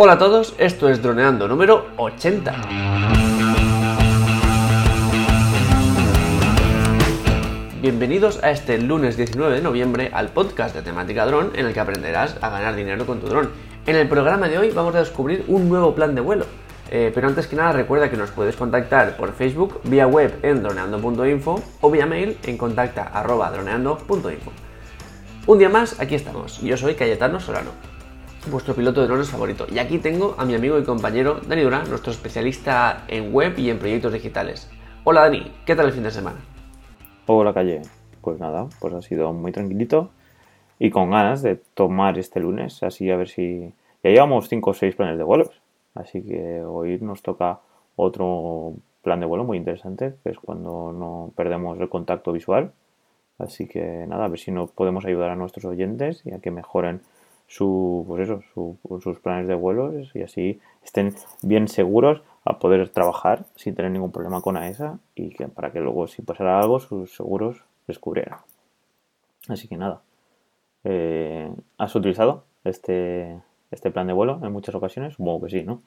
Hola a todos, esto es Droneando número 80. Bienvenidos a este lunes 19 de noviembre al podcast de temática dron en el que aprenderás a ganar dinero con tu dron. En el programa de hoy vamos a descubrir un nuevo plan de vuelo. Eh, pero antes que nada recuerda que nos puedes contactar por Facebook, vía web en droneando.info o vía mail en contacta.droneando.info. Un día más, aquí estamos. Yo soy Cayetano Solano vuestro piloto de drones favorito. Y aquí tengo a mi amigo y compañero Dani Durán, nuestro especialista en web y en proyectos digitales. Hola Dani, ¿qué tal el fin de semana? Hola Calle, pues nada, pues ha sido muy tranquilito y con ganas de tomar este lunes, así a ver si... Ya llevamos 5 o 6 planes de vuelos, así que hoy nos toca otro plan de vuelo muy interesante, que es cuando no perdemos el contacto visual. Así que nada, a ver si no podemos ayudar a nuestros oyentes y a que mejoren su, pues eso, sus planes de vuelos y así estén bien seguros a poder trabajar sin tener ningún problema con AESA y que para que luego si pasara algo sus seguros descubrieran. Así que nada, eh, ¿has utilizado este, este plan de vuelo en muchas ocasiones? Supongo que sí, ¿no?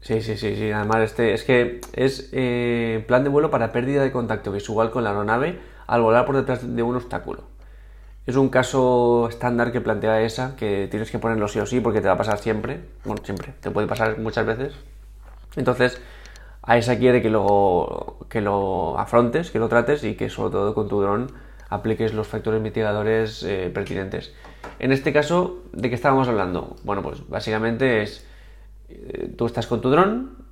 Sí, sí, sí, sí. Además, este es que es eh, plan de vuelo para pérdida de contacto visual con la aeronave al volar por detrás de un obstáculo. Es un caso estándar que plantea esa, que tienes que ponerlo sí o sí porque te va a pasar siempre. Bueno, siempre, te puede pasar muchas veces. Entonces, a esa quiere que lo, que lo afrontes, que lo trates y que sobre todo con tu dron apliques los factores mitigadores eh, pertinentes. En este caso, ¿de qué estábamos hablando? Bueno, pues básicamente es, eh, tú estás con tu dron,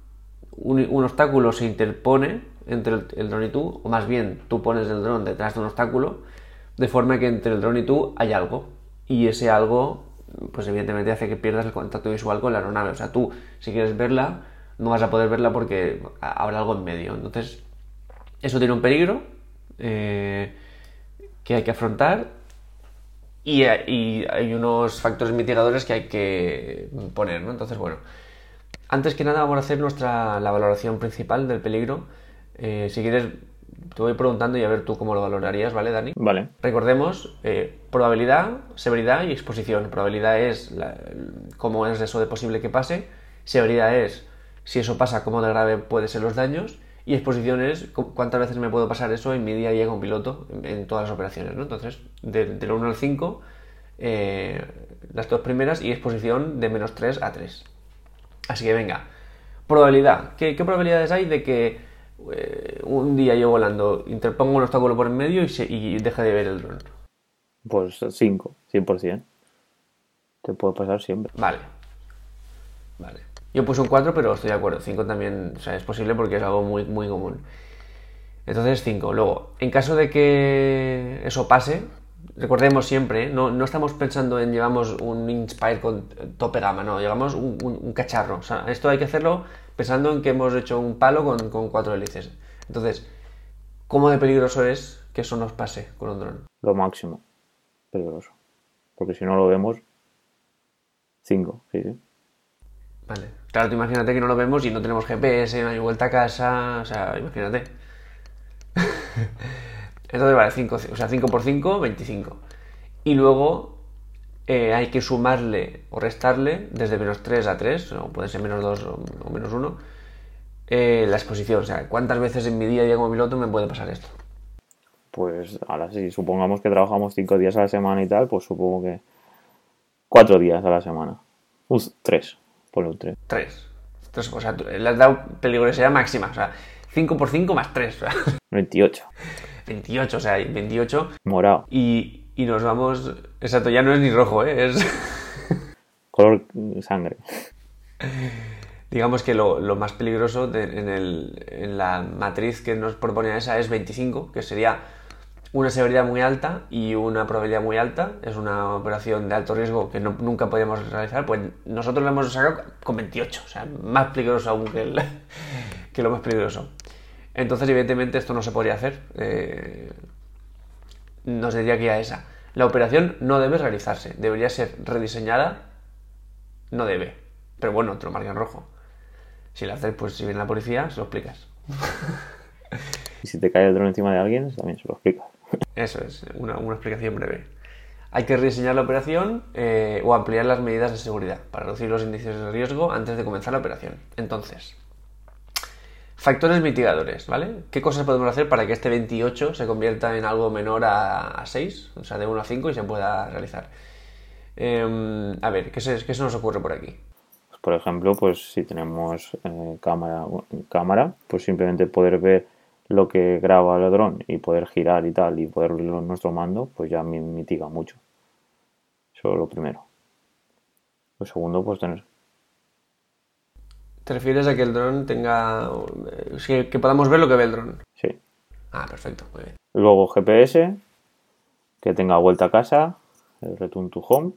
un, obstáculo se interpone entre el, el dron y tú, o más bien tú pones el dron detrás de un obstáculo, de forma que entre el dron y tú hay algo. Y ese algo, pues evidentemente hace que pierdas el contacto visual con la aeronave. O sea, tú, si quieres verla, no vas a poder verla porque habrá algo en medio. Entonces, eso tiene un peligro eh, que hay que afrontar y, hay unos factores mitigadores que hay que poner, ¿no? Entonces, bueno, antes que nada vamos a hacer nuestra, la valoración principal del peligro. Eh, si quieres te voy preguntando y a ver tú cómo lo valorarías, ¿vale, Dani? Vale. Recordemos, eh, probabilidad, severidad y exposición. Probabilidad es cómo es eso de posible que pase. Severidad es si eso pasa, cómo de grave pueden ser los daños. Y exposición es cuántas veces me puedo pasar eso en mi día a día con piloto en, todas las operaciones, ¿no? Entonces, del 1 al 5, eh, las dos primeras y exposición de menos 3 a 3. Así que venga. Probabilidad. ¿Qué, qué probabilidades hay de que eh, un día yo volando, interpongo un obstáculo por en medio y, se, y deja de ver el dron? Pues 5, 100%. Te puede pasar siempre. Vale. Vale. Yo puse un 4, pero estoy de acuerdo. 5 también o sea, es posible porque es algo muy, muy común. Entonces 5. Luego, en caso de que eso pase, recordemos siempre, no, no, estamos pensando en llevamos un Inspire con tope gama, no, llevamos un, un, cacharro. O sea, esto hay que hacerlo pensando en que hemos hecho un palo con, con cuatro hélices. Entonces, ¿cómo de peligroso es que eso nos pase con un dron? Lo máximo peligroso. Porque si no lo vemos, 5, sí, sí. Vale. Claro, tú imagínate que no lo vemos y no tenemos GPS, no hay vuelta a casa, o sea, imagínate. Entonces vale 5, o sea, 5 por 5, 25. Y luego eh, hay que sumarle o restarle desde menos 3 a 3, o puede ser menos 2 o, menos 1, eh, la exposición. O sea, ¿cuántas veces en mi día a día como piloto me puede pasar esto? Pues ahora sí, supongamos que trabajamos 5 días a la semana y tal, pues supongo que 4 días a la semana. 3, ponle un 3. 3. O sea, le has dado peligrosidad máxima. O sea, 5 por 5 más 3. O sea. 28. 28, o sea, 28. Morado. Y, y nos vamos. Exacto, ya no es ni rojo, ¿eh? Es. Color sangre. Digamos que lo, lo más peligroso en, el, en, la matriz que nos propone esa es 25, que sería una severidad muy alta y una probabilidad muy alta. Es una operación de alto riesgo que no, nunca podríamos realizar. Pues nosotros la hemos sacado con 28, o sea, más peligroso aún que, el, que lo más peligroso. Entonces, evidentemente, esto no se podría hacer. Eh, nos diría que ya esa. La operación no debe realizarse. Debería ser rediseñada. No debe. Pero bueno, te lo marca en rojo. Si lo haces, pues si viene la policía, se lo explicas. Y si te cae el dron encima de alguien, también se lo explicas. Eso es, una, una explicación breve. hay que rediseñar la operación eh, o ampliar las medidas de seguridad para reducir los índices de riesgo antes de comenzar la operación. Entonces, factores mitigadores, ¿vale? ¿Qué cosas podemos hacer para que este 28 se convierta en algo menor a, 6, o sea, de 1 a 5 y se pueda realizar? Em, a ver, ¿qué se, ¿qué se, nos ocurre por aquí? Pues, por ejemplo, pues si tenemos eh, cámara, cámara, pues simplemente poder ver lo que graba el dron y poder girar y tal y poder verlo en nuestro mando, pues ya mitiga mucho. Eso es lo primero. Lo segundo, pues tener. ¿Te refieres a que el dron tenga. que podamos ver lo que ve el dron? Sí. Ah, perfecto, muy bien. Luego GPS, que tenga vuelta a casa, el return to home.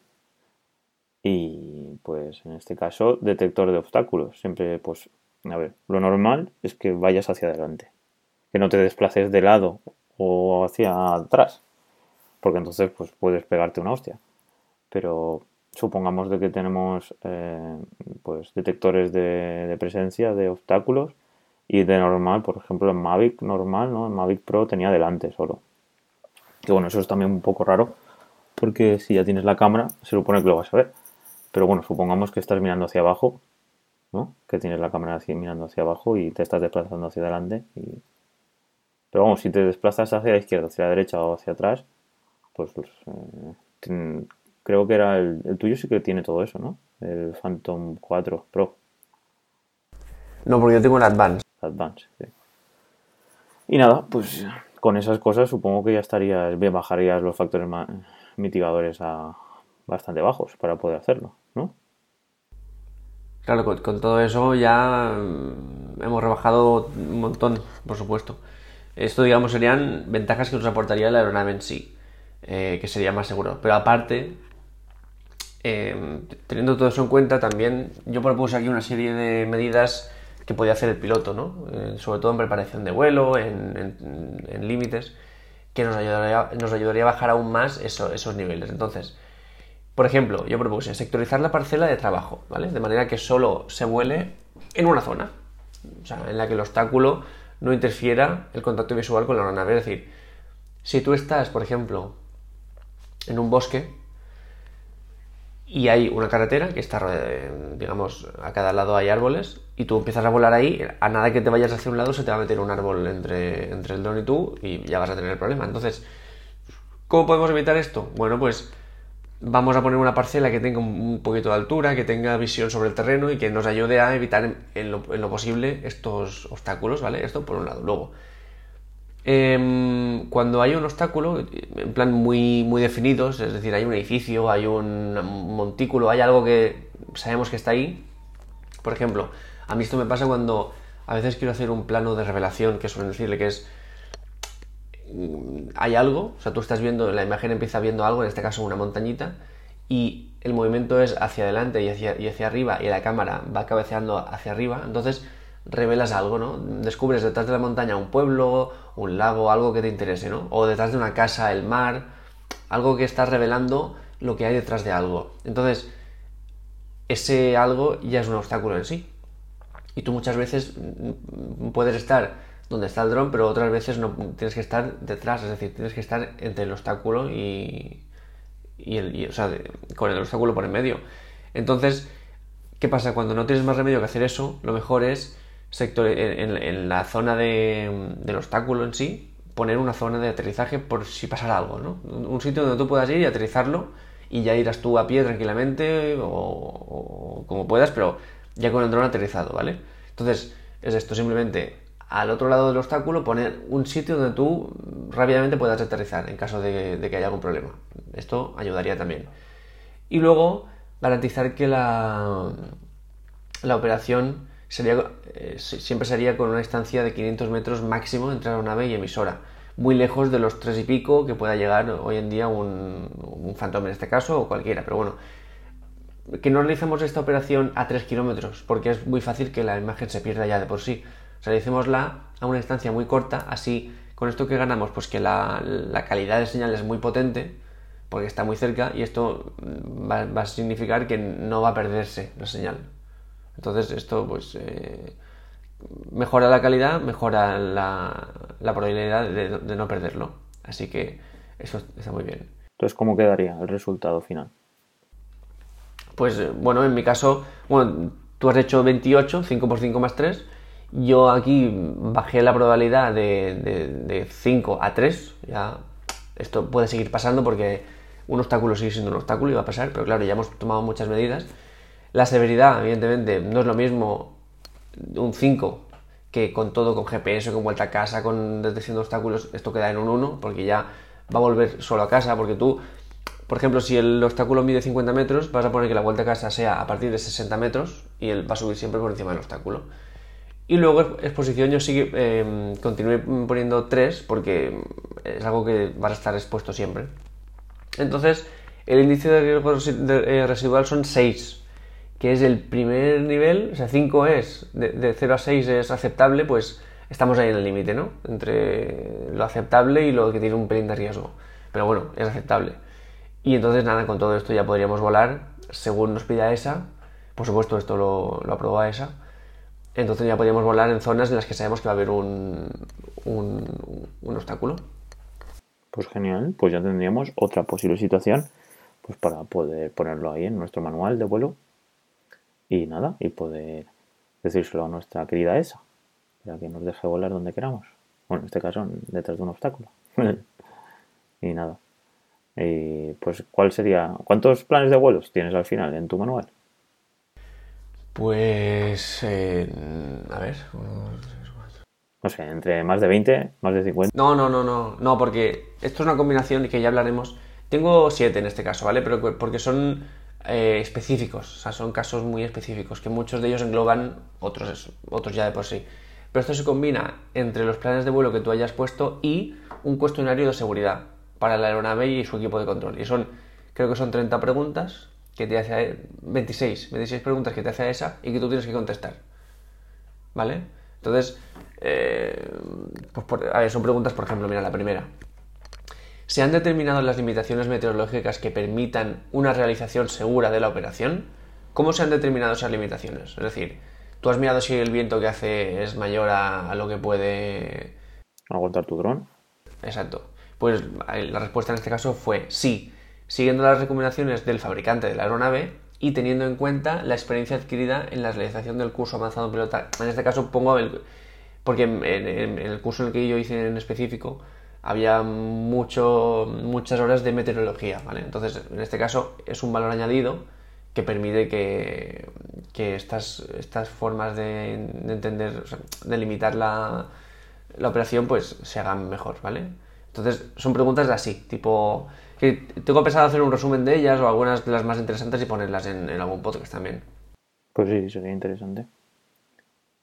Y pues en este caso, detector de obstáculos. Siempre, pues, a ver, lo normal es que vayas hacia adelante que no te desplaces de lado o hacia atrás, porque entonces pues puedes pegarte una hostia. Pero supongamos de que tenemos eh, pues detectores de, presencia de obstáculos y de normal, por ejemplo en Mavic normal, ¿no? En Mavic Pro tenía delante solo. Que bueno, eso es también un poco raro, porque si ya tienes la cámara, se supone que lo vas a ver. Pero bueno, supongamos que estás mirando hacia abajo, ¿no? Que tienes la cámara así mirando hacia abajo y te estás desplazando hacia adelante y pero vamos, si te desplazas hacia la izquierda, hacia la derecha o hacia atrás, pues, pues eh, creo que era el, tuyo sí que tiene todo eso, ¿no? El Phantom 4 Pro. No, porque yo tengo el Advance. Advance, sí. Y nada, pues con esas cosas supongo que ya estaría, bajarías los factores mitigadores a bastante bajos para poder hacerlo, ¿no? Claro, con todo eso ya mm, hemos rebajado un montón, por supuesto. Esto, digamos, serían ventajas que nos aportaría la aeronave en sí, eh, que sería más seguro. Pero aparte, em, teniendo todo eso en cuenta, también yo propuse aquí una serie de medidas que podía hacer el piloto, ¿no? Eh, sobre todo en preparación de vuelo, en, límites, que nos ayudaría, nos ayudaría a bajar aún más esos niveles. Entonces, por ejemplo, yo propuse sectorizar la parcela de trabajo, ¿vale? De manera que solo se vuele en una zona, o sea, en la que el obstáculo no interfiera el contacto visual con la aeronave. Es decir, si tú estás, por ejemplo, en un bosque y hay una carretera que está, digamos, a cada lado hay árboles y tú empiezas a volar ahí, a nada que te vayas hacia un lado se te va a meter un árbol entre, entre el dron y tú y ya vas a tener el problema. Entonces, ¿cómo podemos evitar esto? Bueno, pues vamos a poner una parcela que tenga un poquito de altura, que tenga visión sobre el terreno y que nos ayude a evitar en lo, posible estos obstáculos, ¿vale? Esto por un lado. Luego, em, cuando hay un obstáculo, en plan muy, muy definidos, es decir, hay un edificio, hay un montículo, hay algo que sabemos que está ahí, por ejemplo, a mí esto me pasa cuando a veces quiero hacer un plano de revelación, que suelen decirle que es Mm, hay algo, o sea, tú estás viendo, la imagen empieza viendo algo, en este caso una montañita, y el movimiento es hacia adelante y hacia, y hacia arriba, y la cámara va cabeceando hacia arriba, entonces revelas algo, ¿no? Descubres detrás de la montaña un pueblo, un lago, algo que te interese, ¿no? O detrás de una casa, el mar, algo que está revelando lo que hay detrás de algo. Entonces, ese algo ya es un obstáculo en sí. Y tú muchas veces mm, puedes estar donde está el dron, pero otras veces no tienes que estar detrás, es decir, tienes que estar entre el obstáculo y, y el, o sea, con el obstáculo por en medio. Entonces, ¿qué pasa? Cuando no tienes más remedio que hacer eso, lo mejor es sector, en, la zona de, del obstáculo en sí, poner una zona de aterrizaje por si pasara algo, ¿no? Un sitio donde tú puedas ir y aterrizarlo y ya irás tú a pie tranquilamente o, como puedas, pero ya con el dron aterrizado, ¿vale? Entonces, es esto, simplemente al otro lado del obstáculo poner un sitio donde tú rápidamente puedas aterrizar en caso de, que haya algún problema. Esto ayudaría también. Y luego garantizar que la, la operación sería, eh, siempre sería con una distancia de 500 metros máximo entre la nave y emisora. Muy lejos de los tres y pico que pueda llegar hoy en día un, un Phantom en este caso o cualquiera. Pero bueno, que no realicemos esta operación a 3 kilómetros porque es muy fácil que la imagen se pierda ya de por sí realicémosla a una distancia muy corta, así con esto que ganamos, pues que la, calidad de señal es muy potente, porque está muy cerca, y esto va, a significar que no va a perderse la señal. Entonces esto pues eh, mejora la calidad, mejora la, probabilidad de, no perderlo. Así que eso está muy bien. Entonces, ¿cómo quedaría el resultado final? Pues bueno, en mi caso, bueno, tú has hecho 28, 5 por 5 más 3. Yo aquí bajé la probabilidad de, de, 5 a 3. Ya esto puede seguir pasando porque un obstáculo sigue siendo un obstáculo y va a pasar, pero claro, ya hemos tomado muchas medidas. La severidad, evidentemente, no es lo mismo un 5 que con todo, con GPS, con vuelta a casa, con detección de obstáculos, esto queda en un 1, porque ya va a volver solo a casa, porque tú, por ejemplo, si el obstáculo mide 50 metros, vas a poner que la vuelta a casa sea a partir de 60 metros y él va a subir siempre por encima del obstáculo. Y luego exposición yo sigue, eh, continué poniendo 3 porque es algo que va a estar expuesto siempre. Entonces, el índice de riesgo eh, residual son 6 que es el primer nivel, o sea, 5 es, de, 0 a 6 es aceptable, pues estamos ahí en el límite, ¿no? Entre lo aceptable y lo que tiene un pelín de riesgo. Pero bueno, es aceptable. Y entonces, nada, con todo esto ya podríamos volar según nos pida ESA. Por supuesto, esto lo, lo ESA. Entonces ya podríamos volar en zonas en las que sabemos que va a haber un, un, un obstáculo. Pues genial, pues ya tendríamos otra posible situación pues para poder ponerlo ahí en nuestro manual de vuelo y nada, y poder decírselo a nuestra querida ESA, para que nos deje volar donde queramos. Bueno, en este caso, detrás de un obstáculo. y nada. Y pues, ¿cuál sería? ¿Cuántos planes de vuelos tienes al final en tu manual? Pues, eh, a ver. No sé, entre más de 20, más de 50. No, no, no, no, no, porque esto es una combinación y que ya hablaremos. Tengo 7 en este caso, ¿vale? Pero porque son eh, específicos, o sea, son casos muy específicos, que muchos de ellos engloban otros, otros ya de por sí. Pero esto se combina entre los planes de vuelo que tú hayas puesto y un cuestionario de seguridad para la aeronave y su equipo de control. Y son, creo que son 30 preguntas que te hace 26, 26 preguntas que te hace esa y que tú tienes que contestar. ¿Vale? Entonces, eh, pues a ver, son preguntas, por ejemplo, mira la primera. ¿Se han determinado las limitaciones meteorológicas que permitan una realización segura de la operación? ¿Cómo se han determinado esas limitaciones? Es decir, ¿tú has mirado si el viento que hace es mayor a, lo que puede... ¿Aguantar tu dron? Exacto. Pues la respuesta en este caso fue sí, siguiendo las recomendaciones del fabricante de la aeronave y teniendo en cuenta la experiencia adquirida en la realización del curso avanzado en pilotaje. En este caso pongo el... porque en el curso en el que yo hice en específico había mucho, muchas horas de meteorología, ¿vale? Entonces, en este caso es un valor añadido que permite que, estas, estas formas de, entender, de limitar la, la, operación, pues se hagan mejor, ¿vale? Entonces, son preguntas así, tipo, que tengo pensado hacer un resumen de ellas o algunas de las más interesantes y ponerlas en, en algún podcast también. Pues sí, sería interesante.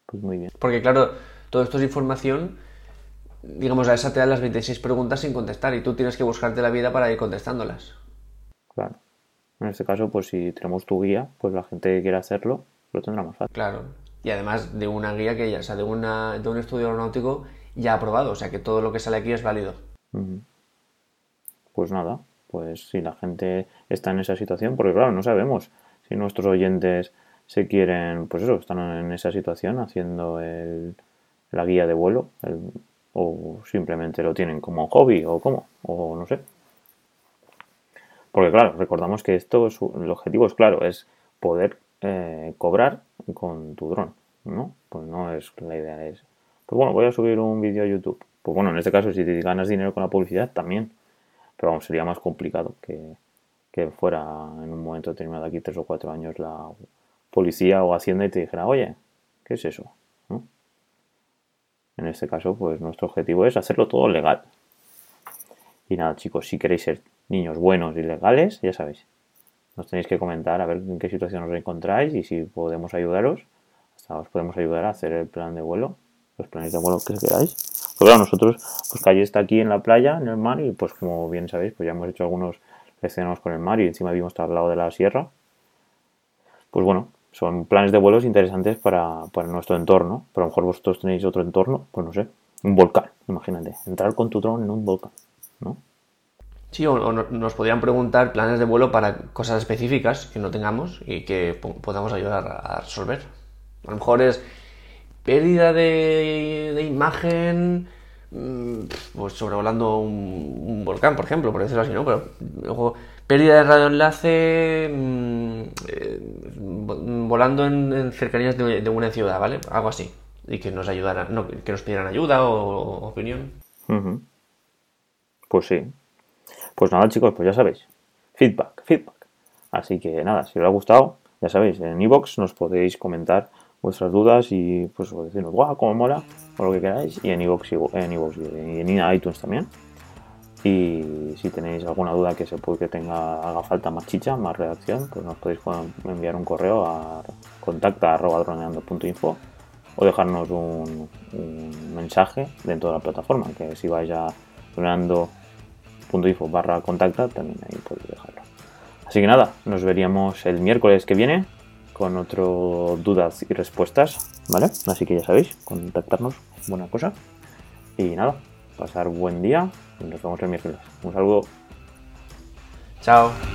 Pues muy bien. Porque claro, todo esto es información digamos, a esa te dan las 26 preguntas sin contestar y tú tienes que buscarte la vida para ir contestándolas. Claro. En este caso, pues si tenemos tu guía, pues la gente que quiera hacerlo lo tendrá más fácil. Claro. Y además de una guía que ya, o sea, de, una, de un estudio aeronáutico ya aprobado, o sea que todo lo que sale aquí es válido. Pues nada, pues si la gente está en esa situación, porque claro, no sabemos si nuestros oyentes se quieren, pues eso, están en esa situación haciendo el, la guía de vuelo, el, o simplemente lo tienen como hobby o cómo, o no sé. Porque claro, recordamos que esto, es, el objetivo es claro, es poder eh, cobrar con tu dron, ¿no? Pues no es la idea es, pues bueno, voy a subir un vídeo a YouTube. Pues bueno, en este caso si te ganas dinero con la publicidad también, pero vamos, sería más complicado que, que fuera en un momento determinado aquí tres o cuatro años la policía o hacienda y te dijera, oye, ¿qué es eso? En este caso, pues nuestro objetivo es hacerlo todo legal. Y nada, chicos, si queréis ser niños buenos y legales, ya sabéis. Nos tenéis que comentar a ver en qué situación os encontráis y si podemos ayudaros. Hasta os podemos ayudar a hacer el plan de vuelo, los planes de vuelo que queráis. Pues claro, nosotros, pues Calle está aquí en la playa, en el mar, y pues como bien sabéis, pues ya hemos hecho algunos escenarios con el mar y encima vimos al lado de la sierra. Pues bueno, son planes de vuelos interesantes para, nuestro entorno. Pero a lo mejor vosotros tenéis otro entorno, pues no sé, un volcán, imagínate, entrar con tu dron en un volcán, ¿no? Sí, o, nos podrían preguntar planes de vuelo para cosas específicas que no tengamos y que podamos ayudar a resolver. A lo mejor es pérdida de, imagen mm, pues sobrevolando un, volcán, por ejemplo, por decirlo así, ¿no? Pero luego, pérdida de radioenlace mm, eh, volando en, cercanías de, una ciudad, ¿vale? Algo así. Y que nos ayudaran, que nos pidieran ayuda o, opinión. Pues sí. Pues nada, chicos, pues ya sabéis. Feedback, feedback. Así que nada, si os ha gustado, ya sabéis, en iBox nos podéis comentar vuestras dudas y pues decirnos, guau, cómo mola, o lo que queráis, y en iVoox en y en iTunes también. Y si tenéis alguna duda que se puede que tenga, haga falta más chicha, más redacción, pues nos podéis enviar un correo a contacta.droneando.info o dejarnos un, mensaje dentro de la plataforma, que si vais a droneando.info barra contacta, también ahí podéis dejarlo. Así que nada, nos veríamos el miércoles que viene con otro dudas y respuestas, ¿vale? Así que ya sabéis, contactarnos, buena cosa. Y nada, pasar buen día y nos vemos el miércoles. Un saludo. Chao.